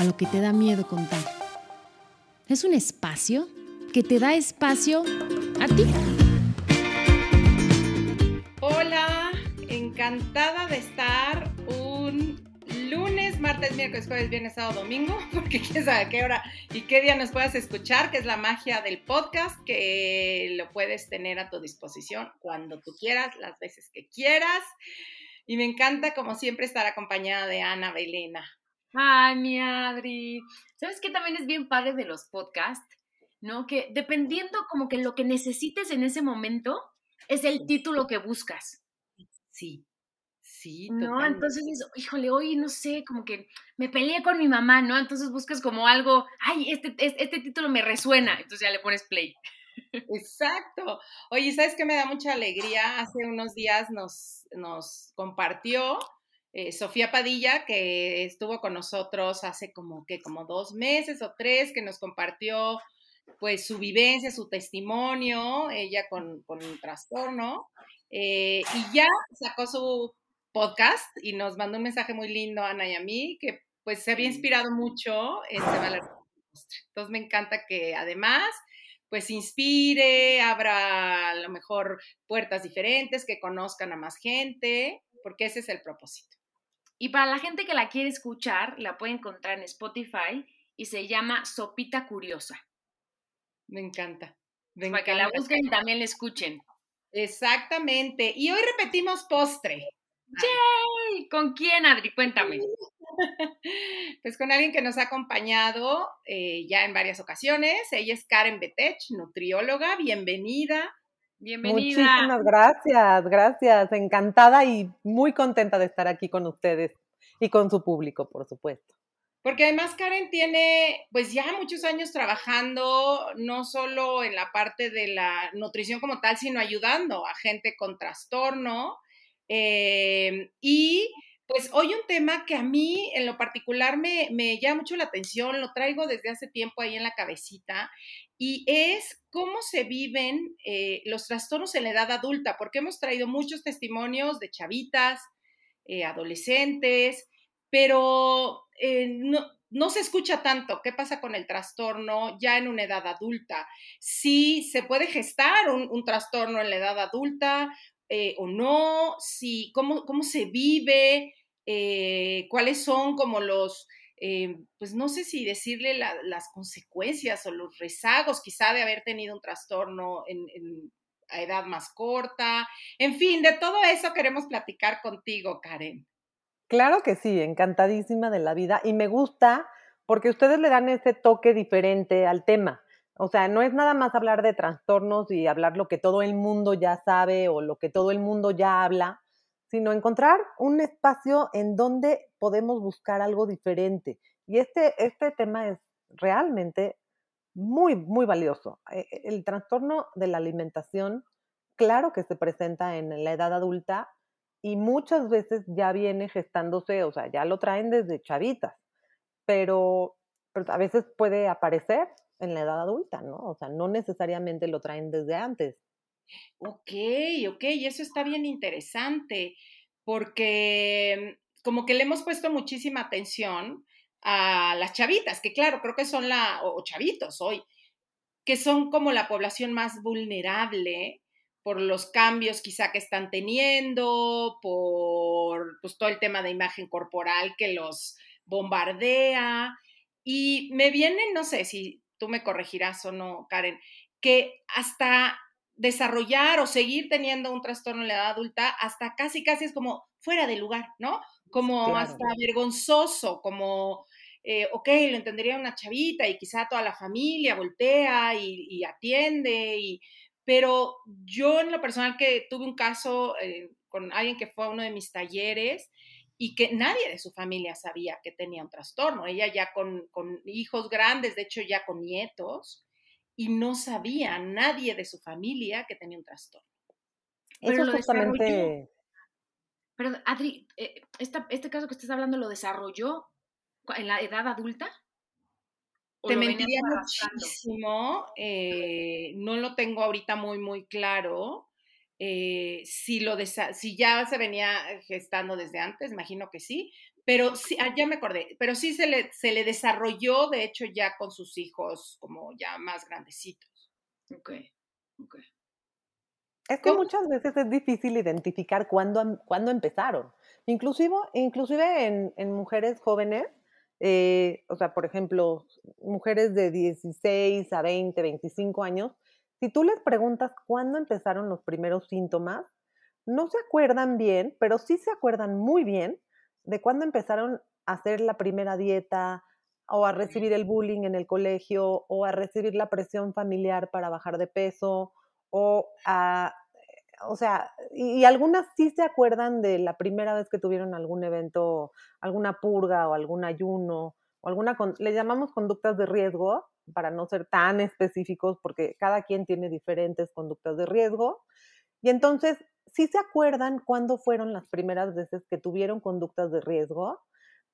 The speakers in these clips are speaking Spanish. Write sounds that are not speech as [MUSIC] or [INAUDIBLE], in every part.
A lo que te da miedo contar. Es un espacio que te da espacio a ti. Hola, encantada de estar un lunes, martes, miércoles, jueves, viernes, sábado, domingo, [LAUGHS] porque quién sabe a qué hora y qué día nos puedas escuchar, que es la magia del podcast, que lo puedes tener a tu disposición cuando tú quieras, las veces que quieras. Y me encanta, como siempre, estar acompañada de Ana Belena. Ay, mi Adri. ¿Sabes qué también es bien padre de los podcasts? ¿No? Que dependiendo como que lo que necesites en ese momento, es el título que buscas. Sí, sí. No, totalmente. entonces, híjole, hoy no sé, como que me peleé con mi mamá, ¿no? Entonces buscas como algo, ay, este, es- este título me resuena, entonces ya le pones play. Exacto. Oye, ¿sabes qué me da mucha alegría? Hace unos días nos, nos compartió eh, Sofía Padilla, que estuvo con nosotros hace como que como dos meses o tres, que nos compartió pues su vivencia, su testimonio, ella con, con un trastorno, eh, y ya sacó su podcast y nos mandó un mensaje muy lindo a Ana y a mí, que pues se había inspirado mucho en. Entonces me encanta que además pues inspire, abra a lo mejor puertas diferentes, que conozcan a más gente, porque ese es el propósito. Y para la gente que la quiere escuchar, la puede encontrar en Spotify y se llama Sopita Curiosa. Me encanta. Me Para que la busquen y también la escuchen. Exactamente. Y hoy repetimos postre. ¡Yay! ¿Con quién, Adri? Cuéntame. [LAUGHS] Pues con alguien que nos ha acompañado eh, ya en varias ocasiones. Ella es Karen Betech, nutrióloga. Bienvenida. Bienvenida. Muchísimas gracias, gracias. Encantada y muy contenta de estar aquí con ustedes y con su público, por supuesto. Porque además Karen tiene pues ya muchos años trabajando no solo en la parte de la nutrición como tal, sino ayudando a gente con trastorno. Eh, y pues hoy un tema que a mí en lo particular me, me llama mucho la atención, lo traigo desde hace tiempo ahí en la cabecita, y es cómo se viven eh, los trastornos en la edad adulta, porque hemos traído muchos testimonios de chavitas, eh, adolescentes, pero eh, no, se escucha tanto qué pasa con el trastorno ya en una edad adulta. Si se puede gestar un, un trastorno en la edad adulta o no, si, cómo, cómo se vive, cuáles son como los, eh, pues no sé si decirle la- las consecuencias o los rezagos quizá de haber tenido un trastorno en, en- a edad más corta. En fin, de todo eso queremos platicar contigo, Karen. Claro que sí, encantadísima de la vida y me gusta porque ustedes le dan ese toque diferente al tema. O sea, no es nada más hablar de trastornos y hablar lo que todo el mundo ya sabe o lo que todo el mundo ya habla, sino encontrar un espacio en donde podemos buscar algo diferente. Y este, este tema es realmente muy, muy valioso. Eh, eh, El trastorno de la alimentación, claro que se presenta en la edad adulta y muchas veces ya viene gestándose, o sea, ya lo traen desde chavitas, pero, pero a veces puede aparecer en la edad adulta, ¿no? O sea, no necesariamente lo traen desde antes. Ok, ok, eso está bien interesante, porque como que le hemos puesto muchísima atención a las chavitas, que claro, creo que son la, o chavitos hoy, que son como la población más vulnerable por los cambios quizá que están teniendo, por pues, todo el tema de imagen corporal que los bombardea. Y me viene, no sé si tú me corregirás o no, Karen, que hasta desarrollar o seguir teniendo un trastorno en la edad adulta, hasta casi, casi es como fuera de lugar, ¿no? Como Claro. hasta vergonzoso, como, eh, ok, lo entendería una chavita y quizá toda la familia voltea y, y atiende, y, pero yo en lo personal que tuve un caso eh, con alguien que fue a uno de mis talleres y que nadie de su familia sabía que tenía un trastorno. Ella ya con, hijos grandes, de hecho ya con nietos, y no sabía nadie de su familia que tenía un trastorno. Pero Eso justamente... Pero Adri, eh, este caso que estás hablando lo desarrolló en la edad adulta. Te mentiría muchísimo, eh, no lo tengo ahorita muy, muy claro. Eh, si, lo si ya se venía gestando desde antes, imagino que sí, pero sí, ah, ya me acordé, pero sí se le, se le desarrolló, de hecho, ya con sus hijos como ya más grandecitos. Ok, ok. Es que muchas veces es difícil identificar cuándo, cuándo empezaron. Inclusive, inclusive en, en mujeres jóvenes, eh, o sea, por ejemplo, mujeres de 16 a 20, 25 años, si tú les preguntas cuándo empezaron los primeros síntomas, no se acuerdan bien, pero sí se acuerdan muy bien de cuándo empezaron a hacer la primera dieta o a recibir el bullying en el colegio o a recibir la presión familiar para bajar de peso o a, o sea, y, algunas sí se acuerdan de la primera vez que tuvieron algún evento, alguna purga o algún ayuno o alguna, le llamamos conductas de riesgo, para no ser tan específicos, porque cada quien tiene diferentes conductas de riesgo. Y entonces, sí se acuerdan cuándo fueron las primeras veces que tuvieron conductas de riesgo,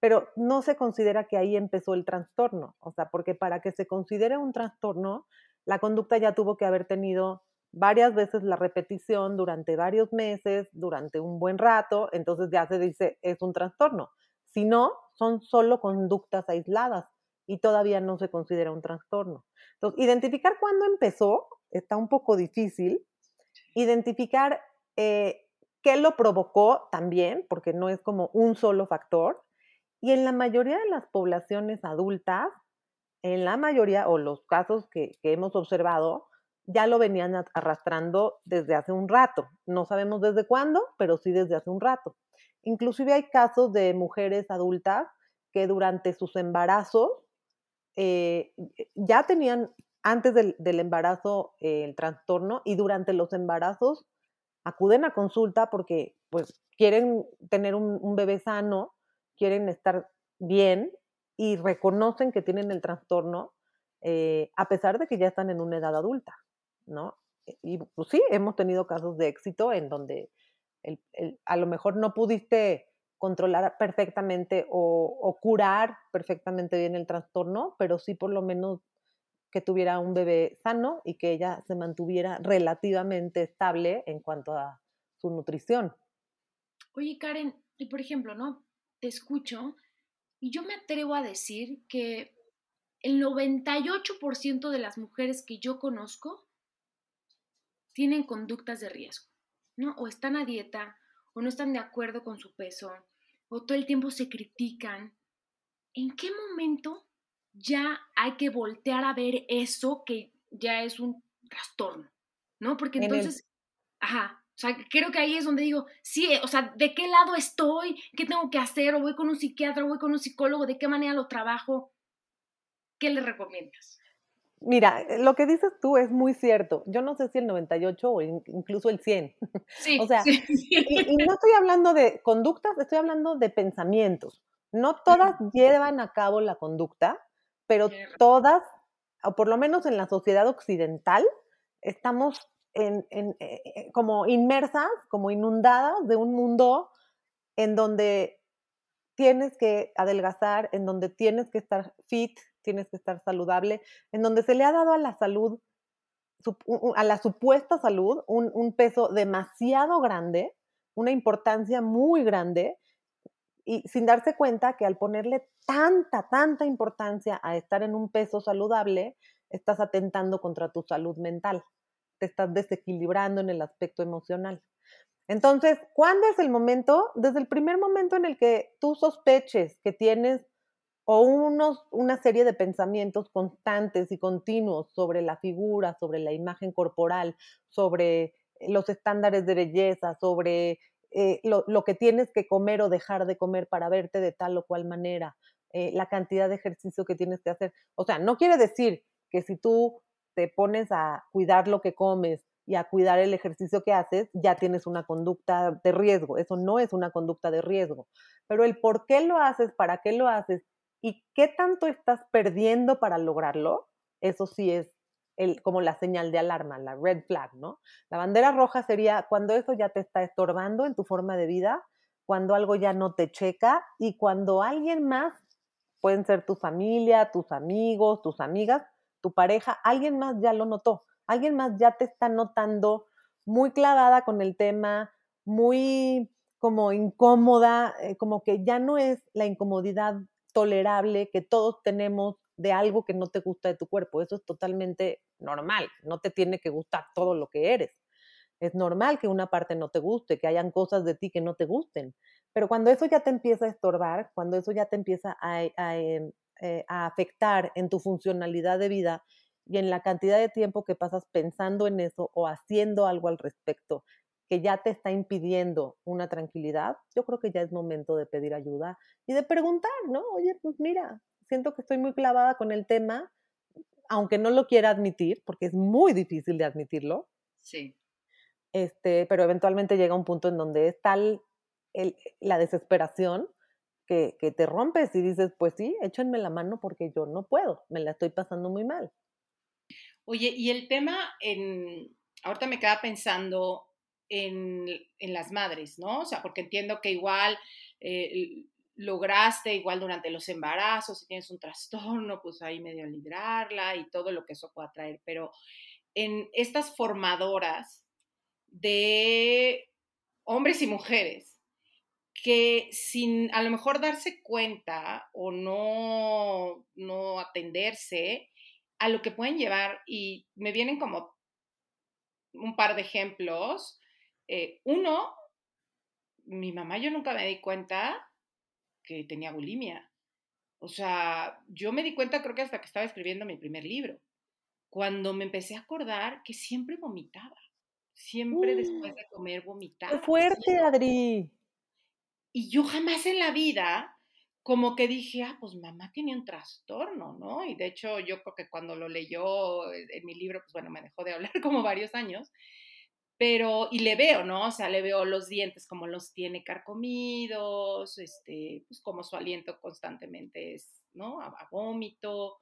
pero no se considera que ahí empezó el trastorno. O sea, porque para que se considere un trastorno, la conducta ya tuvo que haber tenido varias veces la repetición durante varios meses, durante un buen rato, entonces ya se dice es un trastorno. Si no, son solo conductas aisladas y todavía no se considera un trastorno. Entonces, identificar cuándo empezó está un poco difícil. Identificar eh, qué lo provocó también, porque no es como un solo factor. Y en la mayoría de las poblaciones adultas, en la mayoría o los casos que, hemos observado, ya lo venían arrastrando desde hace un rato. No sabemos desde cuándo, pero sí desde hace un rato. Inclusive hay casos de mujeres adultas que durante sus embarazos eh, ya tenían antes del, embarazo eh, el trastorno y durante los embarazos acuden a consulta porque pues quieren tener un, bebé sano, quieren estar bien y reconocen que tienen el trastorno eh, a pesar de que ya están en una edad adulta, ¿no? Y pues sí, hemos tenido casos de éxito en donde a lo mejor no pudiste controlar perfectamente o, curar perfectamente bien el trastorno, pero sí por lo menos que tuviera un bebé sano y que ella se mantuviera relativamente estable en cuanto a su nutrición. Oye, Karen, y por ejemplo, ¿no? Te escucho y yo me atrevo a decir que el 98% de las mujeres que yo conozco tienen conductas de riesgo, ¿no? O están a dieta, o no están de acuerdo con su peso, o todo el tiempo se critican, ¿en qué momento ya hay que voltear a ver eso que ya es un trastorno? ¿No? Porque entonces, ajá, o sea, creo que ahí es donde digo, sí, o sea, ¿de qué lado estoy? ¿Qué tengo que hacer? ¿O voy con un psiquiatra? ¿O voy con un psicólogo? ¿De qué manera lo trabajo? ¿Qué le recomiendas? Mira, eh, lo que dices tú es muy cierto. Yo no sé si el 98 o incluso el 100. [LAUGHS] Sí, o sea, Y, no estoy hablando de conductas, estoy hablando de pensamientos. No [LAUGHS] todas llevan a cabo la conducta, pero todas, o por lo menos en la sociedad occidental, estamos en, en, eh, eh, como inmersas, como inundadas de un mundo en donde tienes que adelgazar, en donde tienes que estar fit, tienes que estar saludable, en donde se le ha dado a la salud, a la supuesta salud, un, peso demasiado grande, una importancia muy grande, y sin darse cuenta que al ponerle tanta, tanta importancia a estar en un peso saludable, estás atentando contra tu salud mental, te estás desequilibrando en el aspecto emocional. Entonces, ¿cuándo es el momento? Desde el primer momento en el que tú sospeches que tienes o unos, una serie de pensamientos constantes y continuos sobre la figura, sobre la imagen corporal, sobre los estándares de belleza, sobre eh, lo, que tienes que comer o dejar de comer para verte de tal o cual manera, eh, la cantidad de ejercicio que tienes que hacer. O sea, no quiere decir que si tú te pones a cuidar lo que comes, y a cuidar el ejercicio que haces, ya tienes una conducta de riesgo. Eso no es una conducta de riesgo. Pero el por qué lo haces, para qué lo haces y qué tanto estás perdiendo para lograrlo, eso sí es como la señal de alarma, la red flag, ¿no? La bandera roja sería cuando eso ya te está estorbando en tu forma de vida, cuando algo ya no te checa y cuando alguien más, pueden ser tu familia, tus amigos, tus amigas, tu pareja, alguien más ya lo notó, alguien más ya te está notando muy clavada con el tema, muy como incómoda, eh, como que ya no es la incomodidad tolerable que todos tenemos de algo que no te gusta de tu cuerpo. Eso es totalmente normal. No te tiene que gustar todo lo que eres. Es normal que una parte no te guste, que hayan cosas de ti que no te gusten. Pero cuando eso ya te empieza a estorbar, cuando eso ya te empieza a, em, eh, afectar en tu funcionalidad de vida y en la cantidad de tiempo que pasas pensando en eso o haciendo algo al respecto, que ya te está impidiendo una tranquilidad, yo creo que ya es momento de pedir ayuda y de preguntar, ¿no? Oye, pues mira, siento que estoy muy clavada con el tema, aunque no lo quiera admitir, porque es muy difícil de admitirlo. Sí. Este, pero eventualmente llega un punto en donde es tal la desesperación que, que, te rompes y dices, pues sí, échenme la mano porque yo no puedo, me la estoy pasando muy mal. Oye, y el tema, en, ahorita me queda pensando en, en las madres, ¿no? O sea, porque entiendo que igual eh, lograste igual durante los embarazos, si tienes un trastorno, pues ahí medio librarla y todo lo que eso pueda traer. Pero en estas formadoras de hombres y mujeres que sin a lo mejor darse cuenta o no, no atenderse a lo que pueden llevar, y me vienen como un par de ejemplos. Eh, uno, mi mamá yo nunca me di cuenta que tenía bulimia. O sea, yo me di cuenta creo que hasta que estaba escribiendo mi primer libro, cuando me empecé a acordar que siempre vomitaba, siempre después de comer vomitaba. ¡Qué fuerte, Adri! Y yo jamás en la vida como que dije, ah, pues mamá tiene un trastorno, ¿no? Y de hecho yo creo que cuando lo leyó en mi libro, pues bueno, me dejó de hablar [LAUGHS] como varios años, pero, y le veo, ¿no? O sea, le veo los dientes como los tiene carcomidos, este, pues como su aliento constantemente es, ¿no? A, vómito,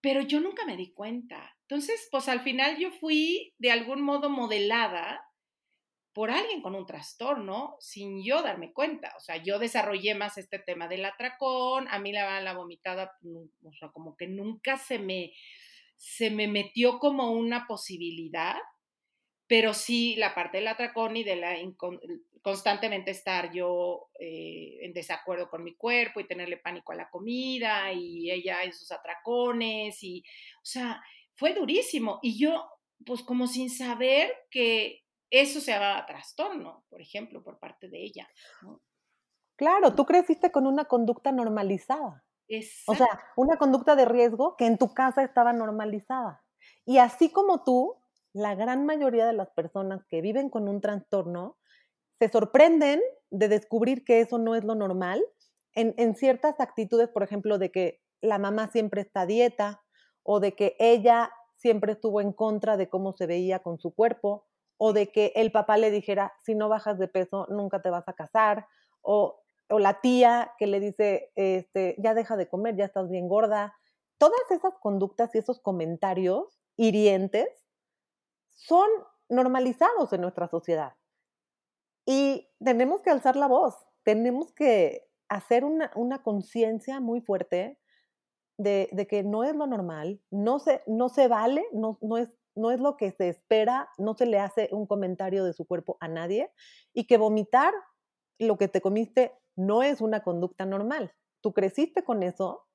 pero yo nunca me di cuenta. Entonces, pues al final yo fui de algún modo modelada por alguien con un trastorno sin yo darme cuenta. O sea, yo desarrollé más este tema del atracón, a mí la, la vomitada, o sea, como que nunca se me, se me metió como una posibilidad pero sí la parte del atracón y de la constantemente estar yo eh, en desacuerdo con mi cuerpo y tenerle pánico a la comida y ella en sus atracones y, o sea, fue durísimo y yo, pues como sin saber que eso se llamaba trastorno, por ejemplo, por parte de ella. Claro, tú creciste con una conducta normalizada. O sea, una conducta de riesgo que en tu casa estaba normalizada. Y así como tú, la gran mayoría de las personas que viven con un trastorno se sorprenden de descubrir que eso no es lo normal en, ciertas actitudes, por ejemplo, de que la mamá siempre está a dieta o de que ella siempre estuvo en contra de cómo se veía con su cuerpo o de que el papá le dijera, si no bajas de peso, nunca te vas a casar, o, la tía que le dice, este, ya deja de comer, ya estás bien gorda. Todas esas conductas y esos comentarios hirientes son normalizados en nuestra sociedad. Y tenemos que alzar la voz, tenemos que hacer una, conciencia muy fuerte de, que no es lo normal, no se, no se vale, no, no, es, no es lo que se espera, no se le hace un comentario de su cuerpo a nadie y que vomitar lo que te comiste no es una conducta normal. Tú creciste con eso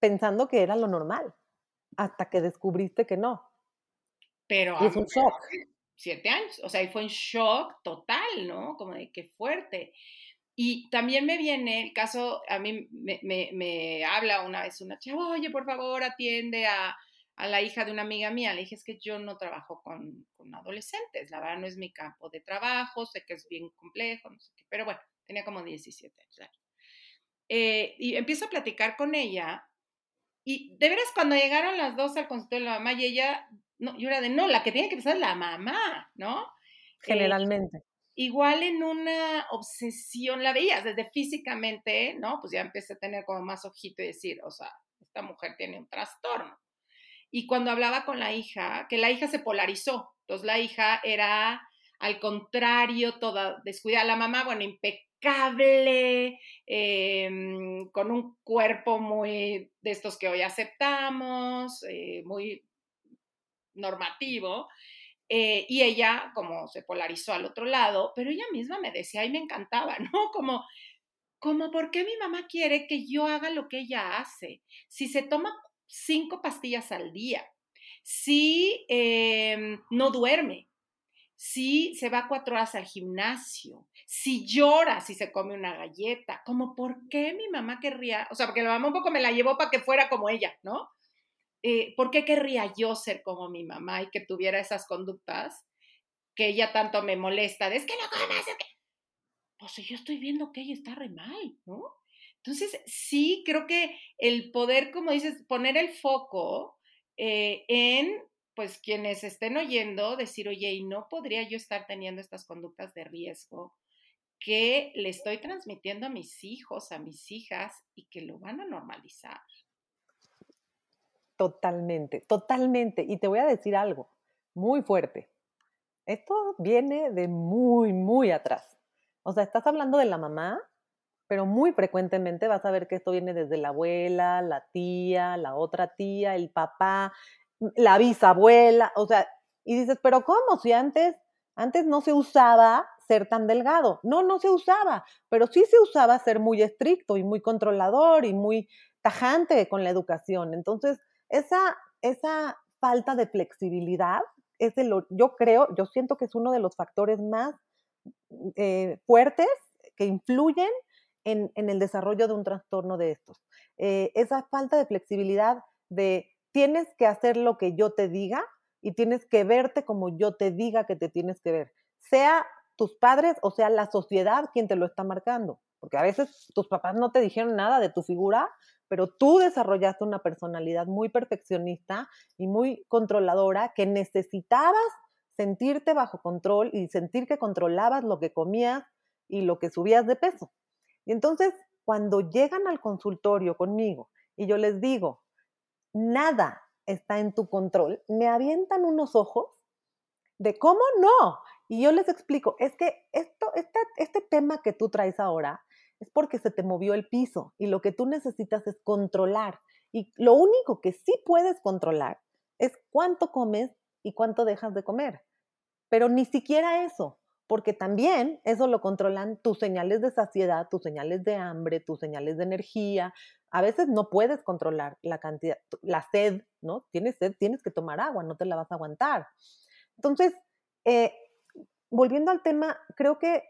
pensando que era lo normal, hasta que descubriste que no. Pero es un shock. Siete años, o sea, y fue un shock total, ¿no? Como de qué fuerte. Y también me viene el caso, a mí me, me, habla una vez una chava, oye, por favor, atiende a, a, la hija de una amiga mía. Le dije, es que yo no trabajo con, con, adolescentes, la verdad no es mi campo de trabajo, sé que es bien complejo, no sé qué, pero bueno, tenía como 17 años. Eh, y empiezo a platicar con ella y de veras cuando llegaron las dos al consultorio de la mamá y ella no, yo era de, no, la que tiene que pensar es la mamá, ¿no? Eh, Generalmente. igual en una obsesión, la veías desde físicamente, ¿no? Pues ya empecé a tener como más ojito y decir, o sea, esta mujer tiene un trastorno. Y cuando hablaba con la hija, que la hija se polarizó, entonces la hija era al contrario, toda descuidada, la mamá, bueno, impecable, em, con un cuerpo muy de estos que hoy aceptamos, eh, muy normativo, eh, y ella como se polarizó al otro lado, pero ella misma me decía y me encantaba, [LAUGHS] ¿no? Como, como, ¿por qué mi mamá quiere que yo haga lo que ella hace? Si se toma cinco pastillas al día, si em, no duerme, si se va cuatro horas al gimnasio, si llora, si se come una galleta, como por qué mi mamá querría, o sea, porque la mamá un poco me la llevó para que fuera como ella, ¿no? Eh, ¿Por qué querría yo ser como mi mamá y que tuviera esas conductas que ella tanto me molesta? De, es que no comas, que... Pues yo estoy viendo que ella está re mal, ¿no? Entonces, sí, creo que el poder, como dices, poner el foco eh, en pues quienes estén oyendo, decir, oye, ¿y no podría yo estar teniendo estas conductas de riesgo que le estoy transmitiendo a mis hijos, a mis hijas y que lo van a normalizar? Totalmente, totalmente. Y te voy a decir algo muy fuerte. Esto viene de muy, muy atrás. O sea, estás hablando de la mamá, pero muy frecuentemente vas a ver que esto viene desde la abuela, la tía, la otra tía, el papá, la bisabuela, o sea, y dices, pero ¿cómo? Si antes, antes no se usaba ser tan delgado. No, no se usaba, pero sí se usaba ser muy estricto y muy controlador y muy tajante con la educación. Entonces, esa, esa falta de flexibilidad es el, yo creo, yo siento que es uno de los factores más eh, fuertes que influyen en, el desarrollo de un trastorno de estos. Eh, esa falta de flexibilidad de tienes que hacer lo que yo te diga y tienes que verte como yo te diga que te tienes que ver, sea tus padres o sea la sociedad quien te lo está marcando, porque a veces tus papás no te dijeron nada de tu figura, pero tú desarrollaste una personalidad muy perfeccionista y muy controladora que necesitabas sentirte bajo control y sentir que controlabas lo que comías y lo que subías de peso. Y entonces, cuando llegan al consultorio conmigo y yo les digo, nada está en tu control, me avientan unos ojos de cómo no. Y yo les explico, es que esto, este, este tema que tú traes ahora es porque se te movió el piso y lo que tú necesitas es controlar. Y lo único que sí puedes controlar es cuánto comes y cuánto dejas de comer. Pero ni siquiera eso, porque también eso lo controlan tus señales de saciedad, tus señales de hambre, tus señales de energía, a veces no puedes controlar la cantidad, la sed, ¿no? Tienes sed, tienes que tomar agua, no te la vas a aguantar. Entonces, eh, volviendo al tema, creo que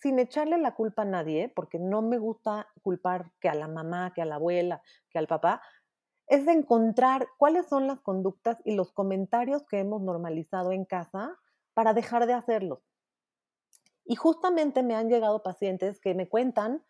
sin echarle la culpa a nadie, porque no me gusta culpar que a la mamá, que a la abuela, que al papá, es encontrar cuáles son las conductas y los comentarios que hemos normalizado en casa para dejar de hacerlos. Y justamente me han llegado pacientes que me cuentan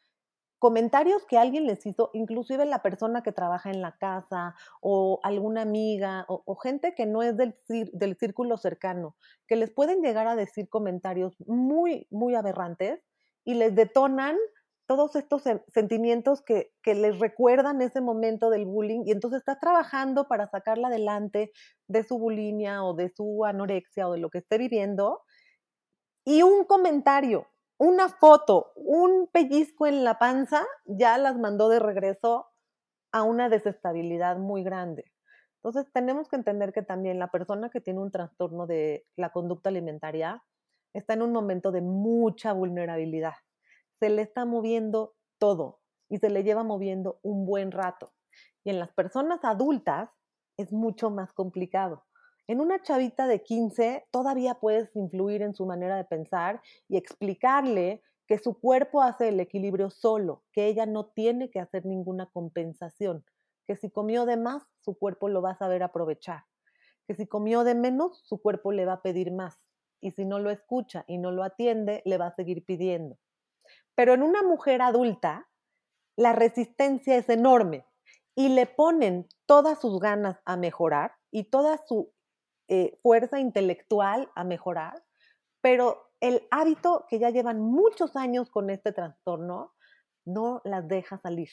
comentarios que alguien les hizo, inclusive la persona que trabaja en la casa o alguna amiga o, gente que no es del, del, círculo cercano, que les pueden llegar a decir comentarios muy, muy aberrantes y les detonan todos estos sentimientos que, que les recuerdan ese momento del bullying y entonces está trabajando para sacarla adelante de su bulimia o de su anorexia o de lo que esté viviendo. Y un comentario una foto, un pellizco en la panza, ya las mandó de regreso a una desestabilidad muy grande. Entonces tenemos que entender que también la persona que tiene un trastorno de la conducta alimentaria está en un momento de mucha vulnerabilidad. Se le está moviendo todo y se le lleva moviendo un buen rato. Y en las personas adultas es mucho más complicado en una chavita de 15 todavía puedes influir en su manera de pensar y explicarle que su cuerpo hace el equilibrio solo, que ella no tiene que hacer ninguna compensación, que si comió de más, su cuerpo lo va a saber aprovechar, que si comió de menos, su cuerpo le va a pedir más, y si no lo escucha y no lo atiende, le va a seguir pidiendo. Pero en una mujer adulta, la resistencia es enorme y le ponen todas sus ganas a mejorar y toda su eh, fuerza intelectual a mejorar, pero el hábito que ya llevan muchos años con este trastorno no las deja salir.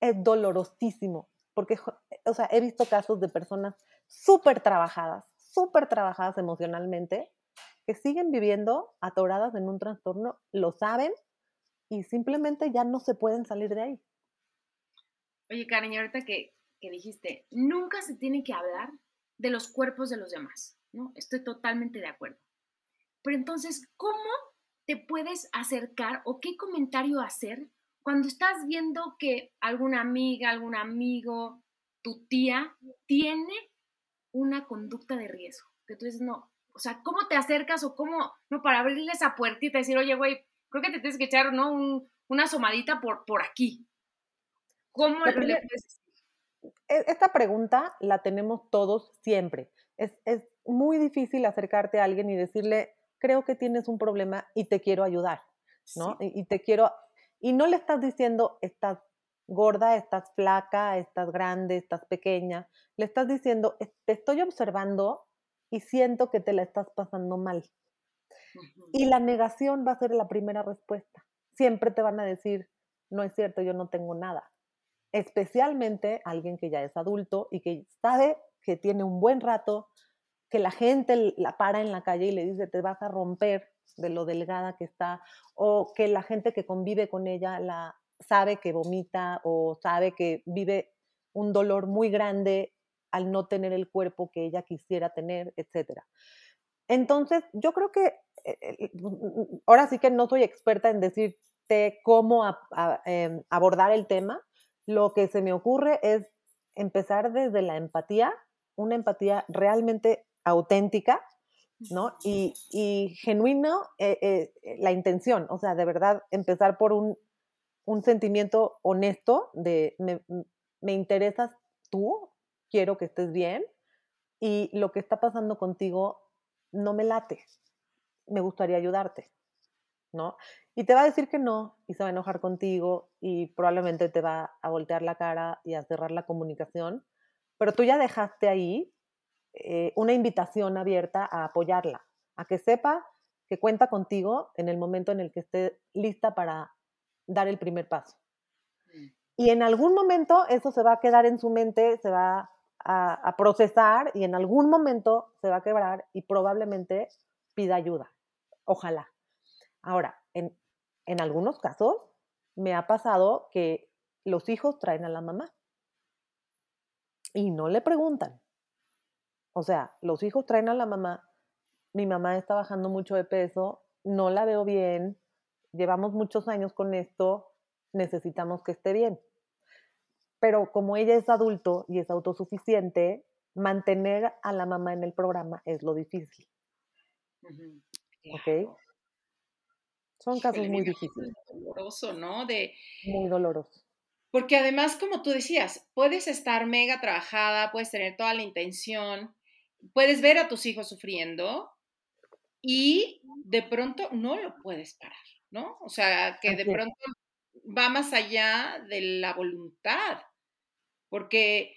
Es dolorosísimo, porque, o sea, he visto casos de personas súper trabajadas, súper trabajadas emocionalmente, que siguen viviendo atoradas en un trastorno, lo saben y simplemente ya no se pueden salir de ahí. Oye, Karen, ahorita que, que dijiste, nunca se tiene que hablar de los cuerpos de los demás, ¿no? Estoy totalmente de acuerdo. Pero entonces, ¿cómo te puedes acercar o qué comentario hacer cuando estás viendo que alguna amiga, algún amigo, tu tía tiene una conducta de riesgo? Que tú dices, no, o sea, ¿cómo te acercas o cómo, no, para abrirle esa puertita y decir, oye, güey, creo que te tienes que echar, ¿no? una asomadita por, por aquí. ¿Cómo le puedes esta pregunta la tenemos todos siempre. Es, muy difícil acercarte a alguien y decirle, creo que tienes un problema y te quiero ayudar, ¿no? Y, te quiero, y no le estás diciendo, estás gorda, estás flaca, estás grande, estás pequeña, le estás diciendo, te estoy observando y siento que te la estás pasando mal. Y la negación va a ser la primera respuesta. Siempre te van a decir, no es cierto, yo no tengo nada especialmente alguien que ya es adulto y que sabe que tiene un buen rato, que la gente la para en la calle y le dice, te vas a romper de lo delgada que está, o que la gente que convive con ella la sabe que vomita o sabe que vive un dolor muy grande al no tener el cuerpo que ella quisiera tener, etc. Entonces, yo creo que eh, eh, ahora sí que no soy experta en decirte cómo em, abordar el tema, lo que se me ocurre es empezar desde la empatía, una empatía realmente auténtica, ¿no? Y, y genuino eh, eh, la intención, o sea, de verdad empezar por un, sentimiento honesto de me, me, interesas tú, quiero que estés bien y lo que está pasando contigo no me late, me gustaría ayudarte, ¿no? Y te va a decir que no, y se va a enojar contigo, y probablemente te va a voltear la cara y a cerrar la comunicación, pero tú ya dejaste ahí eh, una invitación abierta a apoyarla, a que sepa que cuenta contigo en el momento en el que esté lista para dar el primer paso. Y en algún momento eso se va a quedar en su mente, se va a, a procesar y en algún momento se va a quebrar y probablemente pida ayuda. Ojalá. Ahora, en, en algunos casos me ha pasado que los hijos traen a la mamá y no le preguntan. O sea, los hijos traen a la mamá, mi mamá está bajando mucho de peso, no la veo bien, llevamos muchos años con esto, necesitamos que esté bien. Pero como ella es adulto y es autosuficiente, mantener a la mamá en el programa es lo difícil. ¿Ok? Son casos muy difíciles. Doloroso, ¿no? De, muy doloroso. Porque además, como tú decías, puedes estar mega trabajada, puedes tener toda la intención, puedes ver a tus hijos sufriendo y de pronto no lo puedes parar, ¿no? O sea, que de pronto va más allá de la voluntad, porque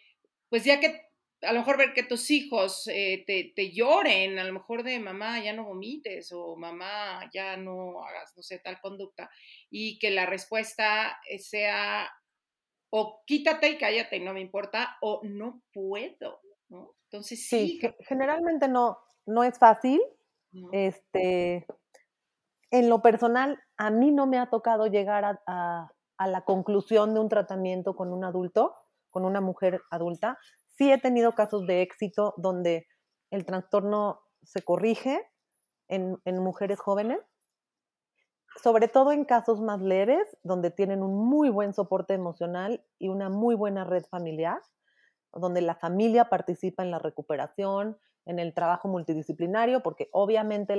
pues ya que a lo mejor ver que tus hijos eh, te, lloren, a lo mejor de mamá ya no vomites o mamá ya no hagas, no sé, tal conducta, y que la respuesta eh, sea o quítate y cállate, no me importa, o no puedo, ¿no? Entonces sí. generalmente no, no es fácil. Este, en lo personal, a mí no me ha tocado llegar a la conclusión de un tratamiento con un adulto, con una mujer adulta sí he tenido casos de éxito donde el trastorno se corrige en, mujeres jóvenes, sobre todo en casos más leves, donde tienen un muy buen soporte emocional y una muy buena red familiar, donde la familia participa en la recuperación, en el trabajo multidisciplinario, porque obviamente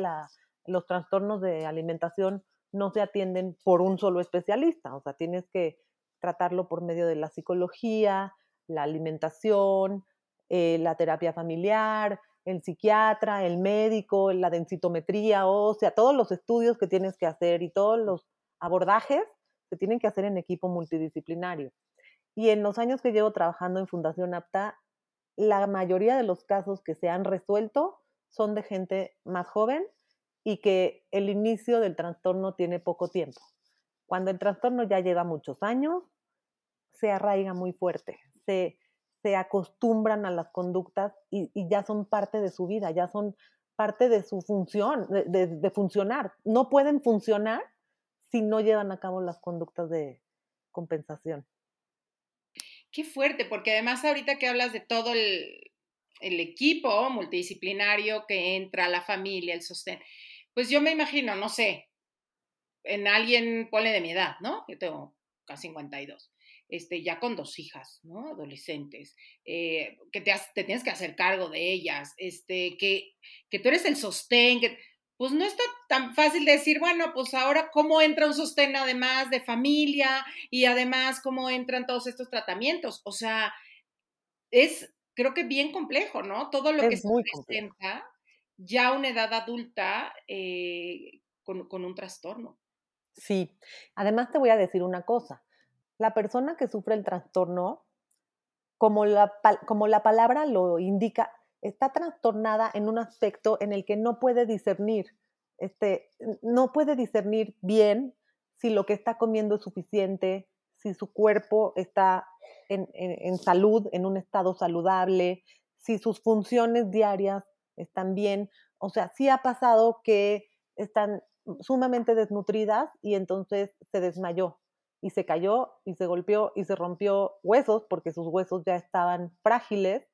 los trastornos de alimentación no se atienden por un solo especialista, o sea, tienes que tratarlo por medio de la psicología, la alimentación, eh, la terapia familiar, el psiquiatra, el médico, la densitometría ósea, todos los estudios que tienes que hacer y todos los abordajes se tienen que hacer en equipo multidisciplinario. Y en los años que llevo trabajando en Fundación APTA, la mayoría de los casos que se han resuelto son de gente más joven y que el inicio del trastorno tiene poco tiempo. Cuando el trastorno ya lleva muchos años, se arraiga muy fuerte, se, se acostumbran a las conductas y, ya son parte de su vida, ya son parte de su función, de, funcionar. No pueden funcionar si no llevan a cabo las conductas de compensación. Qué fuerte, porque además ahorita que hablas de todo el, el equipo multidisciplinario que entra, la familia, el sostén, pues yo me imagino, no sé, en alguien, pone de mi edad, ¿no? Yo tengo casi 52. Este, ya con dos hijas, ¿no? Adolescentes, eh, que te, te, tienes que hacer cargo de ellas, este, que, que tú eres el sostén, que, pues no está tan fácil decir, bueno, pues ahora cómo entra un sostén además de familia y además cómo entran todos estos tratamientos. O sea, es, creo que bien complejo, ¿no? Todo lo que se presenta ya a una edad adulta eh, con, con un trastorno. Sí, además te voy a decir una cosa la persona que sufre el trastorno, como la, como la palabra lo indica, está trastornada en un aspecto en el que no puede discernir, este, no puede discernir bien si lo que está comiendo es suficiente, si su cuerpo está en, en, salud, en un estado saludable, si sus funciones diarias están bien. O sea, sí ha pasado que están sumamente desnutridas y entonces se desmayó y se cayó y se golpeó y se rompió huesos porque sus huesos ya estaban frágiles,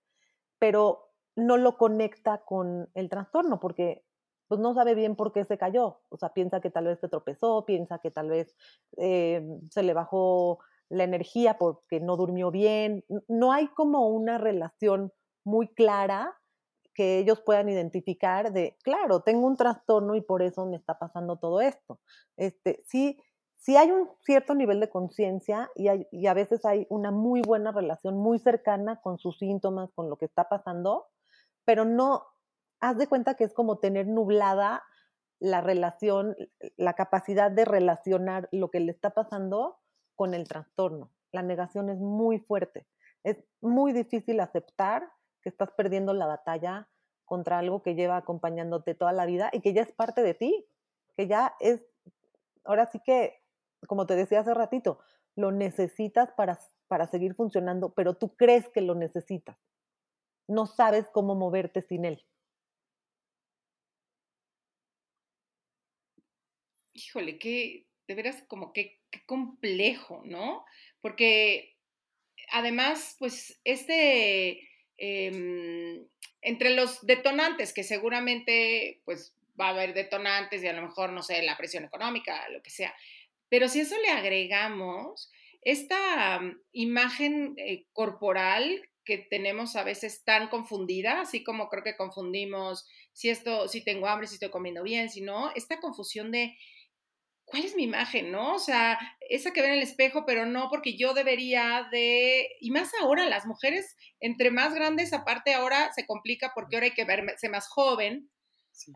pero no lo conecta con el trastorno porque pues no sabe bien por qué se cayó. O sea, piensa que tal vez se tropezó, piensa que tal vez eh, se le bajó la energía porque no durmió bien. No hay como una relación muy clara que ellos puedan identificar de, claro, tengo un trastorno y por eso me está pasando todo esto. Este, sí, si hay un cierto nivel de conciencia y, y, a veces hay una muy buena relación, muy cercana con sus síntomas, con lo que está pasando, pero no, haz de cuenta que es como tener nublada la relación, la capacidad de relacionar lo que le está pasando con el trastorno. La negación es muy fuerte. Es muy difícil aceptar que estás perdiendo la batalla contra algo que lleva acompañándote toda la vida y que ya es parte de ti, que ya es, ahora sí que como te decía hace ratito, lo necesitas para, para seguir funcionando, pero tú crees que lo necesitas. No sabes cómo moverte sin él. Híjole, qué, de veras como que qué complejo, ¿no? Porque además, pues, este, em, entre los detonantes, que seguramente, pues, va a haber detonantes y a lo mejor, no sé, la presión económica, lo que sea, pero si eso le agregamos esta mm, imagen eh, corporal que tenemos a veces tan confundida, así como creo que confundimos si esto, si tengo hambre, si estoy comiendo bien, si no, esta confusión de cuál es mi imagen, ¿no? O sea, esa que ven en el espejo, pero no porque yo debería de, y más ahora las mujeres, entre más grandes, aparte ahora se complica porque ahora hay que verse más joven,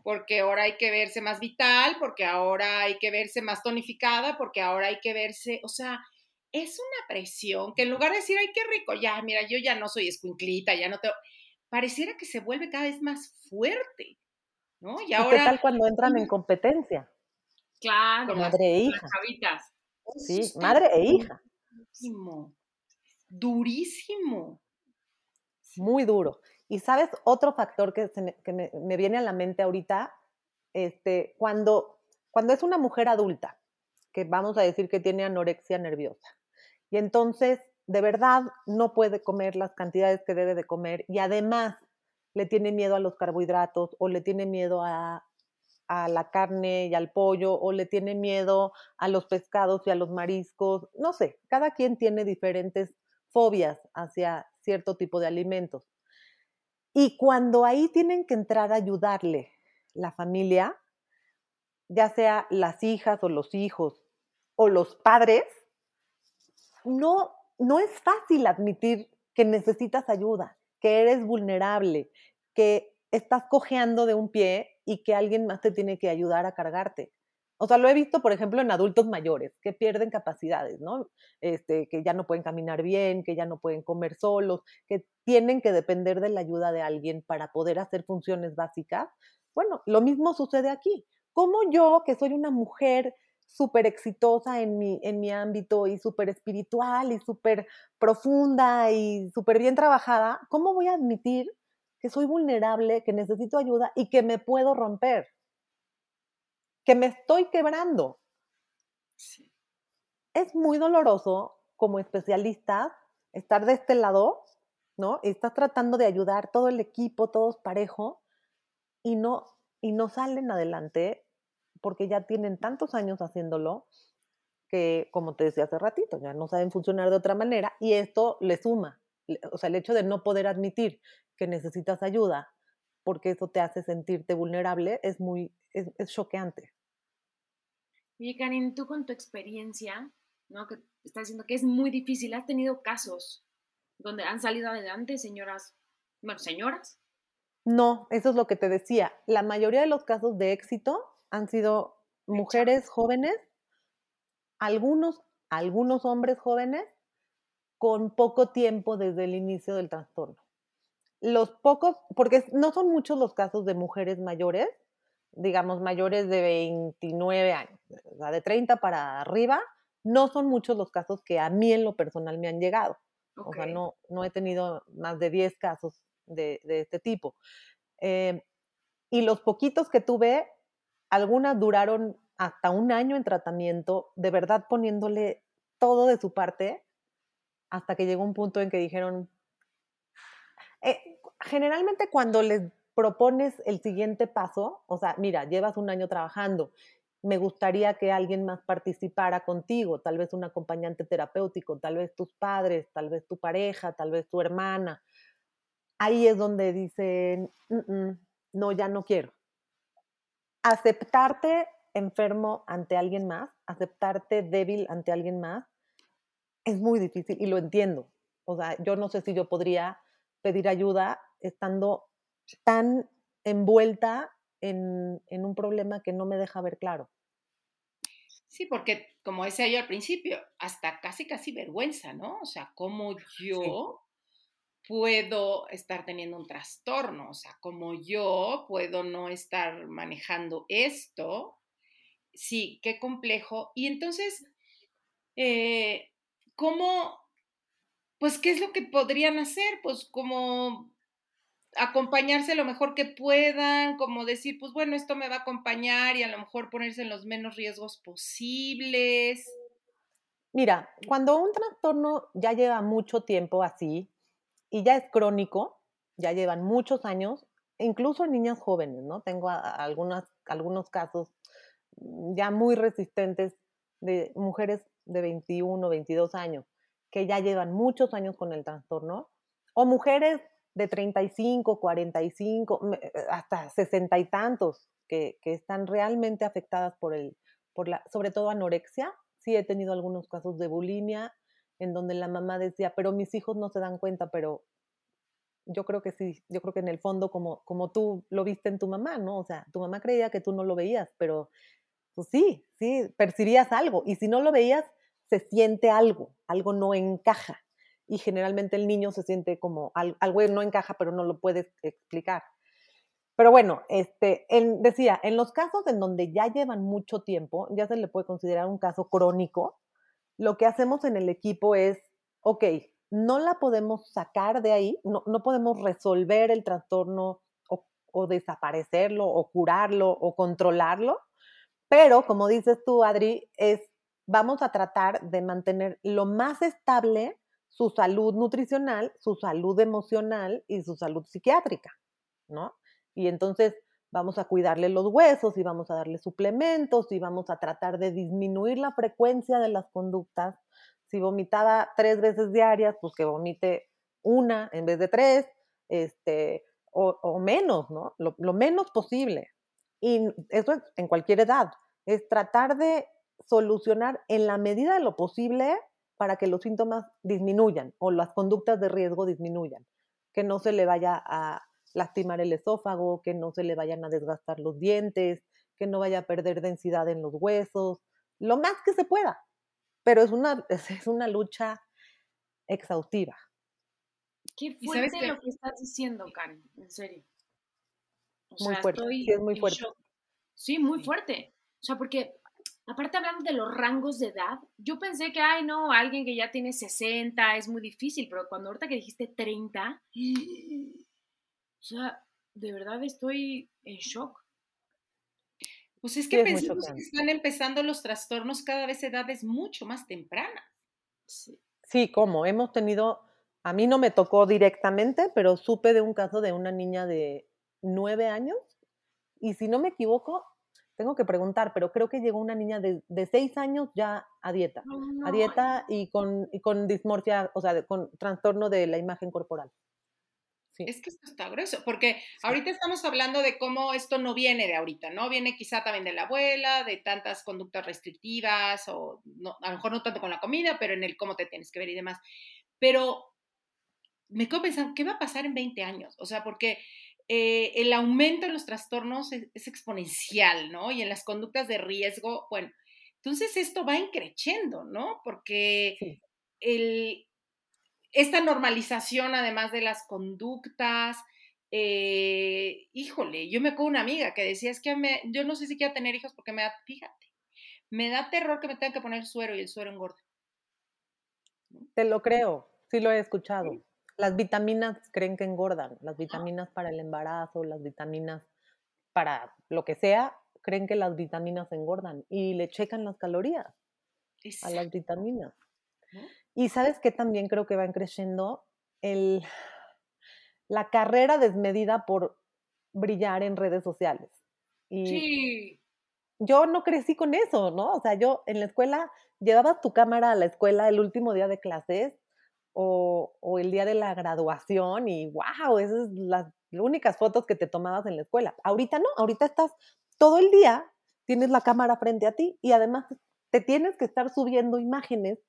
porque ahora hay que verse más vital, porque ahora hay que verse más tonificada, porque ahora hay que verse, o sea, es una presión que en lugar de decir, ay, qué rico, ya, mira, yo ya no soy escuinclita, ya no te... Pareciera que se vuelve cada vez más fuerte, ¿no? Y ahora... ¿Qué tal cuando entran en competencia? Claro. madre e hija. Sí, madre e hija. Durísimo. Durísimo. Muy duro. Y sabes, otro factor que, me, viene a la mente ahorita, este, cuando, cuando es una mujer adulta, que vamos a decir que tiene anorexia nerviosa, y entonces de verdad no puede comer las cantidades que debe de comer y además le tiene miedo a los carbohidratos o le tiene miedo a, a la carne y al pollo o le tiene miedo a los pescados y a los mariscos, no sé, cada quien tiene diferentes fobias hacia cierto tipo de alimentos. Y cuando ahí tienen que entrar a ayudarle la familia, ya sea las hijas o los hijos o los padres, no, no es fácil admitir que necesitas ayuda, que eres vulnerable, que estás cojeando de un pie y que alguien más te tiene que ayudar a cargarte. O sea, lo he visto, por ejemplo, en adultos mayores que pierden capacidades, ¿no? Este, que ya no pueden caminar bien, que ya no pueden comer solos, que tienen que depender de la ayuda de alguien para poder hacer funciones básicas. Bueno, lo mismo sucede aquí. Como yo, que soy una mujer súper exitosa en mi, en mi ámbito y súper espiritual y súper profunda y súper bien trabajada, ¿cómo voy a admitir que soy vulnerable, que necesito ayuda y que me puedo romper? Que me estoy quebrando. Es muy doloroso como especialista estar de este lado, ¿no? Y estás tratando de ayudar todo el equipo, todos parejo, y no, y no salen adelante porque ya tienen tantos años haciéndolo que, como te decía hace ratito, ya no saben funcionar de otra manera y esto le suma. O sea, el hecho de no poder admitir que necesitas ayuda porque eso te hace sentirte vulnerable es muy, es, es choqueante. Oye, Karen, tú con tu experiencia, ¿no? Que estás diciendo que es muy difícil, ¿has tenido casos donde han salido adelante señoras, bueno, señoras? No, eso es lo que te decía. La mayoría de los casos de éxito han sido mujeres jóvenes, algunos, algunos hombres jóvenes con poco tiempo desde el inicio del trastorno. Los pocos, porque no son muchos los casos de mujeres mayores, digamos mayores de 29 años, o sea, de 30 para arriba, no son muchos los casos que a mí en lo personal me han llegado. O sea, no, no he tenido más de 10 casos de, este tipo. Eh, y los poquitos que tuve algunas duraron hasta un año en tratamiento, de verdad poniéndole todo de su parte, hasta que llegó un punto en que dijeron, eh, generalmente cuando les propones el siguiente paso, o sea, mira, llevas un año trabajando, me gustaría que alguien más participara contigo, tal vez un acompañante terapéutico, tal vez tus padres, tal vez tu pareja, tal vez tu hermana. Ahí es donde dicen, no, ya no quiero aceptarte enfermo ante alguien más, aceptarte débil ante alguien más, es muy difícil y lo entiendo. O sea, yo no sé si yo podría pedir ayuda estando tan envuelta en, un problema que no me deja ver claro. Sí, porque como decía yo al principio, hasta casi, casi vergüenza, ¿no? O sea, como yo puedo estar teniendo un trastorno, o sea, como yo puedo no estar manejando esto. Sí, qué complejo. Y entonces, eh, ¿cómo, pues, qué es lo que podrían hacer? Pues como acompañarse lo mejor que puedan, como decir, pues bueno, esto me va a acompañar y a lo mejor ponerse en los menos riesgos posibles. Mira, cuando un trastorno ya lleva mucho tiempo así, y ya es crónico, ya llevan muchos años, incluso en niñas jóvenes, ¿no? Tengo algunas, algunos casos ya muy resistentes de mujeres de 21, 22 años que ya llevan muchos años con el trastorno, o mujeres de 35, 45, hasta 60 y tantos que, que están realmente afectadas por el, por la, sobre todo anorexia. Sí he tenido algunos casos de bulimia, en donde la mamá decía, pero mis hijos no se dan cuenta, pero yo creo que sí, yo creo que en el fondo como, como tú lo viste en tu mamá, ¿no? O sea, tu mamá creía que tú no lo veías, pero pues sí, sí, percibías algo y si no lo veías, se siente algo, algo no encaja y generalmente el niño se siente como algo no encaja, pero no lo puedes explicar. Pero bueno, este, decía, en los casos en donde ya llevan mucho tiempo, ya se le puede considerar un caso crónico, lo que hacemos en el equipo es, ok, no la podemos sacar de ahí, no, podemos resolver el trastorno o, desaparecerlo o curarlo o controlarlo, pero como dices tú, Adri, es vamos a tratar de mantener lo más estable su salud nutricional, su salud emocional y su salud psiquiátrica, ¿no? Y entonces vamos a cuidarle los huesos y vamos a darle suplementos y vamos a tratar de disminuir la frecuencia de las conductas. Si vomitaba tres veces diarias, pues que vomite una en vez de tres, este, o, menos, ¿no? Lo, lo, menos posible. Y eso es en cualquier edad. Es tratar de solucionar en la medida de lo posible para que los síntomas disminuyan o las conductas de riesgo disminuyan. Que no se le vaya a lastimar el esófago, que no se le vayan a desgastar los dientes, que no vaya a perder densidad en los huesos, lo más que se pueda. Pero es una, [LAUGHS] es una lucha exhaustiva. Qué fuerte lo que estás diciendo, Karen, en serio. muy fuerte, sí, es muy fuerte. Sí, muy fuerte. O sea, porque aparte hablando de los rangos de edad, yo pensé que, ay, no, alguien que ya tiene 60 es muy difícil, pero cuando ahorita que dijiste 30, o sea, de verdad estoy en shock. Pues es que pensamos que están empezando los trastornos cada vez a edades mucho más tempranas. Sí. sí, como hemos tenido, a mí no me tocó directamente, pero supe de un caso de una niña de nueve años y si no me equivoco, tengo que preguntar, pero creo que llegó una niña de, de seis años ya a dieta, a dieta y con, y con dismorfia, o sea, con trastorno de la imagen corporal. Es que esto está grueso, porque ahorita estamos hablando de cómo esto no viene de ahorita, ¿no? Viene quizá también de la abuela, de tantas conductas restrictivas, o no, a lo mejor no tanto con la comida, pero en el cómo te tienes que ver y demás. Pero me quedo pensando, ¿qué va a pasar en 20 años? O sea, porque eh, el aumento en los trastornos es, exponencial, ¿no? Y en las conductas de riesgo, bueno, entonces esto va increciendo, ¿no? Porque el, esta normalización, además de las conductas, eh, híjole, yo me acuerdo una amiga que decía, es que yo no sé si quiero tener hijos porque me da, fíjate, me da terror que me tengan que poner suero y el suero engorda. Te lo creo, sí lo he escuchado. Las vitaminas creen que engordan, las vitaminas para el embarazo, las vitaminas para lo que sea, creen que las vitaminas engordan y le checan las calorías a las vitaminas. Y sabes que también creo que va creciendo el, la carrera desmedida por brillar en redes sociales. Y sí. Yo no crecí con eso, ¿no? O sea, yo en la escuela llevabas tu cámara a la escuela el último día de clases o, el día de la graduación y wow, esas son las únicas fotos que te tomabas en la escuela. Ahorita no, ahorita estás todo el día, tienes la cámara frente a ti y además te tienes que estar subiendo imágenes